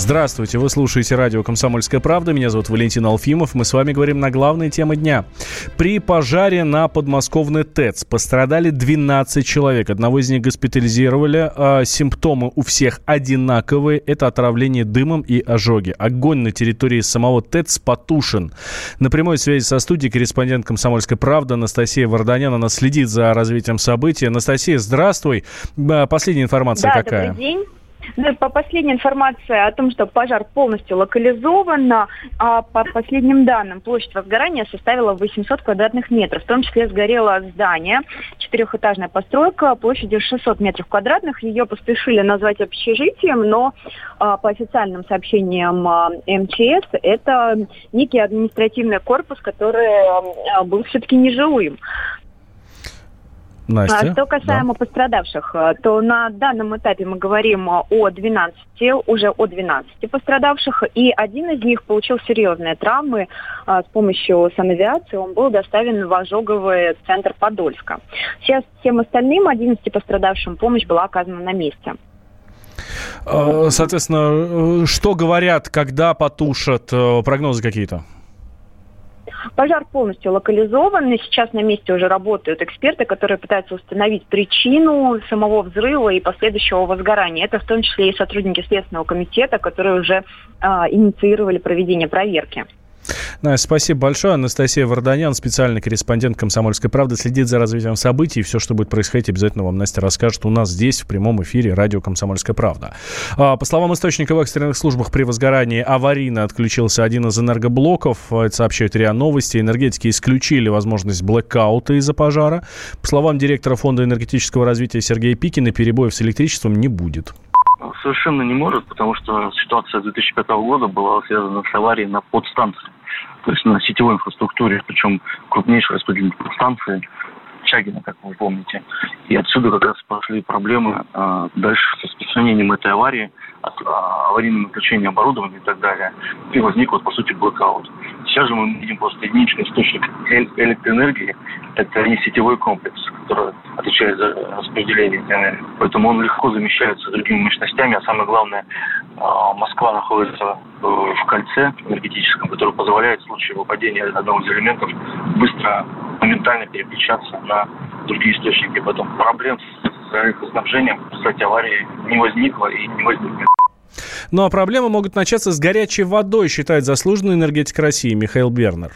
Здравствуйте, вы слушаете радио «Комсомольская правда». Меня зовут Валентин Алфимов. Мы с вами говорим на главные темы дня. При пожаре на подмосковной ТЭЦ пострадали 12 человек. Одного из них госпитализировали. А симптомы у всех одинаковые. Это отравление дымом и ожоги. Огонь на территории самого ТЭЦ потушен. На прямой связи со студией корреспондент «Комсомольской правды» Анастасия Варданян. Она следит за развитием событий. Анастасия, здравствуй. Последняя информация да, какая? Добрый день. Ну, по последней информации о том, что пожар полностью локализован, а по последним данным площадь возгорания составила 800 квадратных метров. В том числе сгорело здание, четырехэтажная постройка площадью 600 метров квадратных. Ее поспешили назвать общежитием, но а, по официальным сообщениям а, МЧС это некий административный корпус, который а, был все-таки нежилым. Настя? А что касаемо да. пострадавших, э, то на данном этапе мы говорим о 12, уже о 12 пострадавших, и один из них получил серьезные травмы а, с помощью санавиации. Он был доставлен в ожоговый центр Подольска. Сейчас всем остальным 11 пострадавшим помощь была оказана на месте. А, соответственно, что говорят, когда потушат э, прогнозы какие-то? Пожар полностью локализован, и сейчас на месте уже работают эксперты, которые пытаются установить причину самого взрыва и последующего возгорания. Это в том числе и сотрудники Следственного комитета, которые уже э, инициировали проведение проверки. Настя, спасибо большое. Анастасия Варданян, специальный корреспондент «Комсомольской правды», следит за развитием событий. Все, что будет происходить, обязательно вам Настя расскажет у нас здесь, в прямом эфире радио «Комсомольская правда». А, по словам источника в экстренных службах, при возгорании аварийно отключился один из энергоблоков. Это сообщают РИА Новости. Энергетики исключили возможность блэкаута из-за пожара. По словам директора Фонда энергетического развития Сергея Пикина, перебоев с электричеством не будет. Совершенно не может, потому что ситуация 2005 года была связана с аварией на подстанции, то есть на сетевой инфраструктуре, причем крупнейшей распределительной станции Чагина, как вы помните. И отсюда как раз пошли проблемы а, дальше с распространением этой аварии, от, а, аварийным отключением оборудования и так далее. И возник вот, по сути, блокаут. Сейчас же мы видим просто единичный источник электроэнергии. Это не сетевой комплекс, который отвечает за распределение энергии. Поэтому он легко замещается другими мощностями. А самое главное, а, Москва находится в кольце энергетическом, которое позволяет в случае выпадения одного из элементов быстро, моментально переключаться на другие источники. Потом проблем с электроснабжением, кстати, аварии не возникло и не возникнет. Ну а проблемы могут начаться с горячей водой, считает заслуженный энергетик России Михаил Бернер.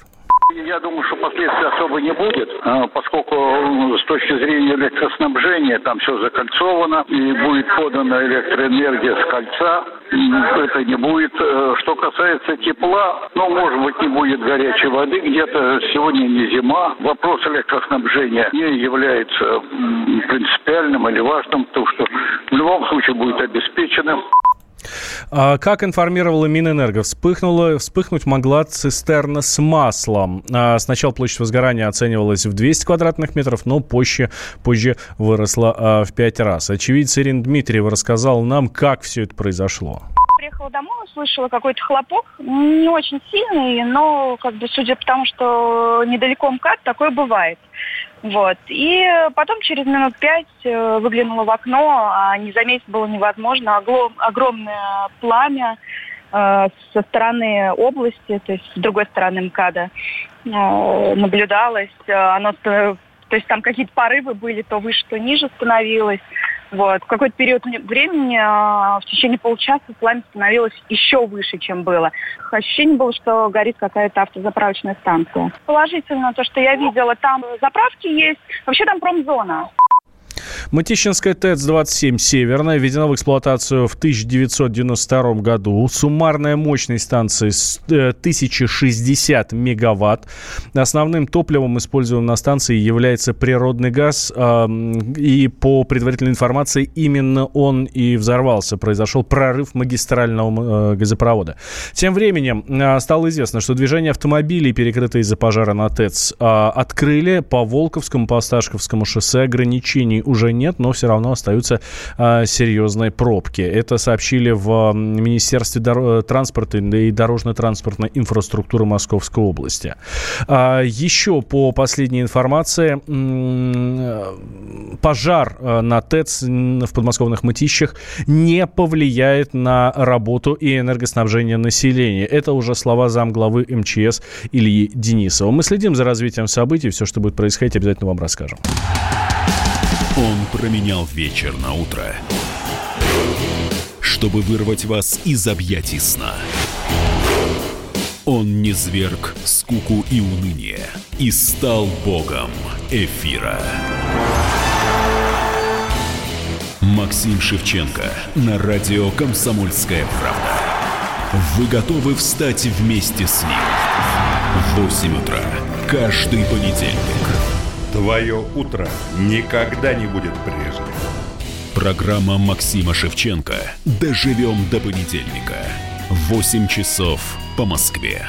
Последствий особо не будет, а, поскольку ну, с точки зрения электроснабжения там все закольцовано и будет подана электроэнергия с кольца. Это не будет. Э, что касается тепла, ну, может быть, не будет горячей воды. Где-то сегодня не зима. Вопрос электроснабжения не является принципиальным или важным, потому что в любом случае будет обеспечено. А, как информировала Минэнерго, вспыхнула, вспыхнуть могла цистерна с маслом. А, сначала площадь возгорания оценивалась в 200 квадратных метров, но позже, позже выросла а, в 5 раз. Очевидец Ирина Дмитриева рассказал нам, как все это произошло приехала домой, услышала какой-то хлопок, не очень сильный, но, как бы, судя по тому, что недалеко МКАД, такое бывает. Вот. И потом через минут пять э, выглянула в окно, а не заметить было невозможно. Оглом, огромное пламя э, со стороны области, то есть с другой стороны МКАДа, э, наблюдалось. Оно, то есть там какие-то порывы были, то выше, то ниже становилось. Вот. В какой-то период времени, а, в течение получаса, пламя становилось еще выше, чем было. Ощущение было, что горит какая-то автозаправочная станция. Положительно то, что я видела, там заправки есть. Вообще там промзона. Мытищинская ТЭЦ-27 «Северная» введена в эксплуатацию в 1992 году. Суммарная мощность станции 1060 э, мегаватт. Основным топливом, используемым на станции, является природный газ. И по предварительной информации, именно он и взорвался. Произошел прорыв магистрального э, газопровода. Тем временем э, стало известно, что движение автомобилей, перекрытое из-за пожара на ТЭЦ, открыли по Волковскому, по Осташковскому шоссе ограничений уже нет, но все равно остаются а, серьезные пробки. Это сообщили в Министерстве дор- транспорта и дорожно-транспортной инфраструктуры Московской области. А, еще по последней информации, пожар а, на ТЭЦ в подмосковных Мытищах не повлияет на работу и энергоснабжение населения. Это уже слова замглавы МЧС Ильи Денисова. Мы следим за развитием событий. Все, что будет происходить, обязательно вам расскажем. Он променял вечер на утро, чтобы вырвать вас из объятий сна. Он не зверг скуку и уныние и стал богом эфира. Максим Шевченко на радио «Комсомольская правда». Вы готовы встать вместе с ним? В 8 утра каждый понедельник. Твое утро никогда не будет прежним. Программа Максима Шевченко «Доживем до понедельника». 8 часов по Москве.